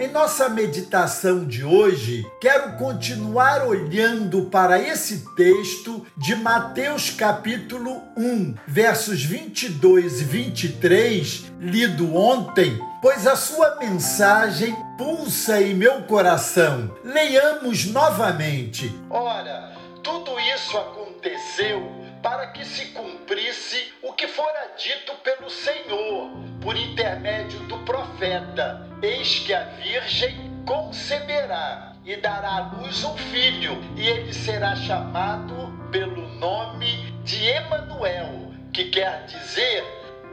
Em nossa meditação de hoje, quero continuar olhando para esse texto de Mateus capítulo 1, versos 22 e 23, lido ontem, pois a sua mensagem pulsa em meu coração. Leiamos novamente. Ora, tudo isso aconteceu para que se cumprisse o que fora dito pelo Senhor por intermédio do profeta: Eis que a Virgem conceberá e dará à luz um filho, e ele será chamado pelo nome de Emanuel, que quer dizer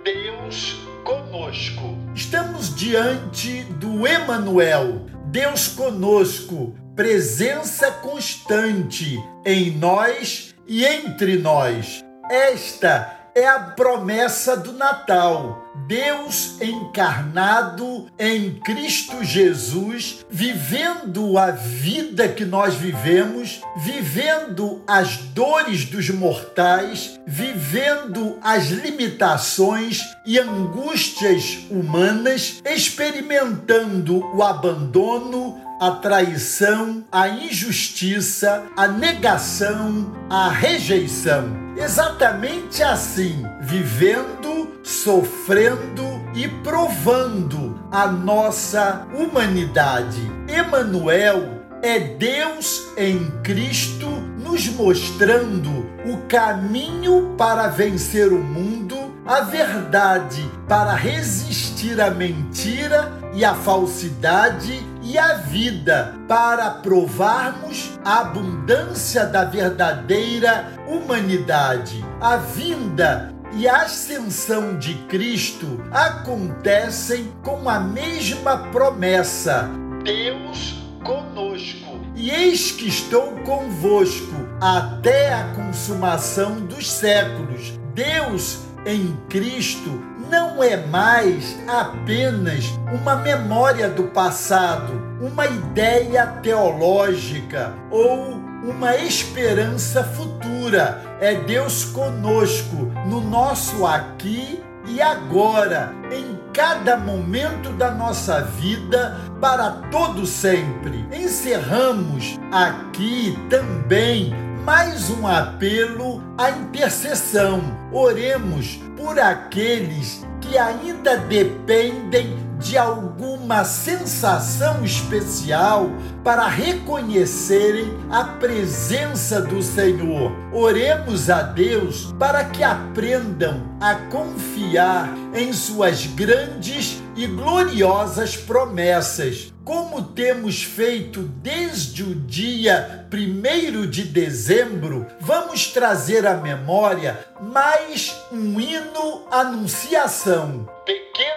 Deus conosco. Estamos diante do Emanuel, Deus conosco, presença constante em nós e entre nós. Esta é a promessa do Natal. Deus encarnado em Cristo Jesus, vivendo a vida que nós vivemos, vivendo as dores dos mortais, vivendo as limitações e angústias humanas, experimentando o abandono, a traição, a injustiça, a negação, a rejeição. Exatamente assim, vivendo, sofrendo e provando a nossa humanidade. Emanuel é Deus em Cristo nos mostrando o caminho para vencer o mundo, a verdade para resistir à mentira e à falsidade e a vida para provarmos a abundância da verdadeira humanidade. A vinda e a ascensão de Cristo acontecem com a mesma promessa: Deus conosco. E eis que estou convosco até a consumação dos séculos. Deus em Cristo não é mais apenas uma memória do passado, uma ideia teológica ou uma esperança futura. É Deus conosco no nosso aqui e agora, em cada momento da nossa vida, para todo sempre. Encerramos aqui também mais um apelo à intercessão. Oremos por aqueles que ainda dependem de alguma sensação especial para reconhecerem a presença do Senhor. Oremos a Deus para que aprendam a confiar em suas grandes e gloriosas promessas, como temos feito desde o dia 1 de dezembro, vamos trazer à memória mais um hino anunciação. Pequena vila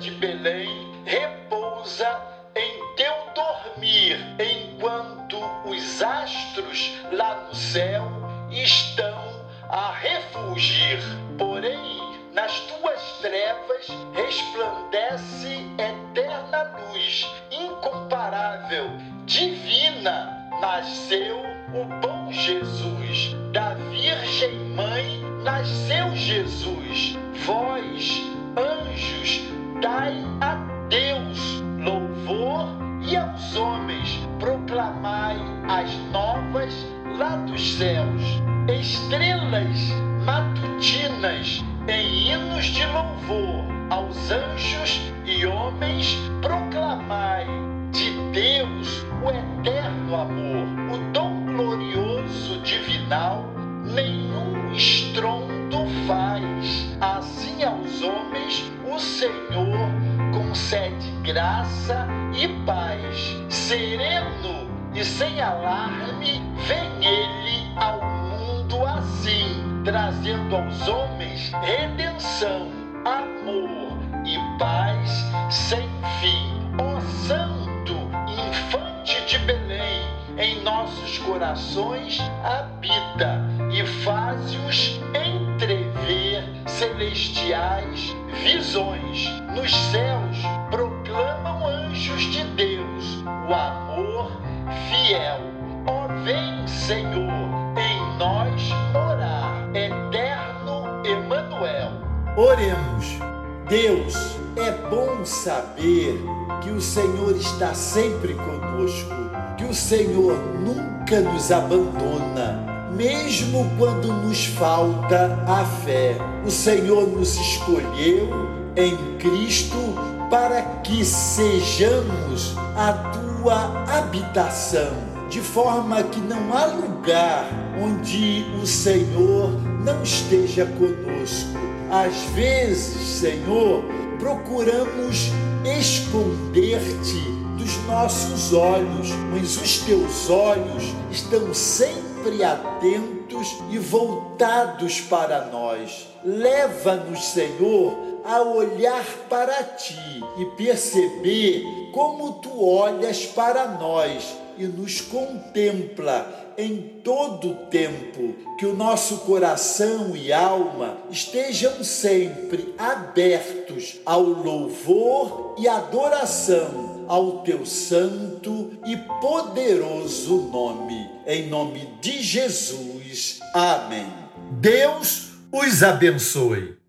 de Belém repousa em teu dormir, enquanto os astros lá no céu estão a refugir. Porém, nas tuas trevas resplandece eterna luz, incomparável, divina, nasceu o bom Jesus. Da Virgem Mãe nasceu Jesus. Vós, Estrelas matutinas em hinos de louvor aos anjos e homens proclamai de Deus o eterno amor, o dom glorioso divinal, nenhum estrondo faz. Assim aos homens o Senhor concede graça e paz. Sereno e sem alarme, vem ele ao assim trazendo aos homens redenção, amor e paz sem fim. Ó Santo Infante de Belém, em nossos corações habita e faz-os entrever celestiais visões. Nos céus proclamam anjos de Deus o amor fiel. Ó vem, Senhor, nós orar. Eterno Emanuel. Oremos. Deus, é bom saber que o Senhor está sempre conosco, que o Senhor nunca nos abandona, mesmo quando nos falta a fé. O Senhor nos escolheu em Cristo para que sejamos a tua habitação, de forma que não há lugar onde o Senhor não esteja conosco. Às vezes, Senhor, procuramos esconder-te dos nossos olhos, mas os teus olhos estão sempre atentos e voltados para nós. Leva-nos, Senhor, a olhar para ti e perceber como tu olhas para nós e nos contempla em todo o tempo, que o nosso coração e alma estejam sempre abertos ao louvor e adoração ao teu santo e poderoso nome. Em nome de Jesus. Amém. Deus os abençoe.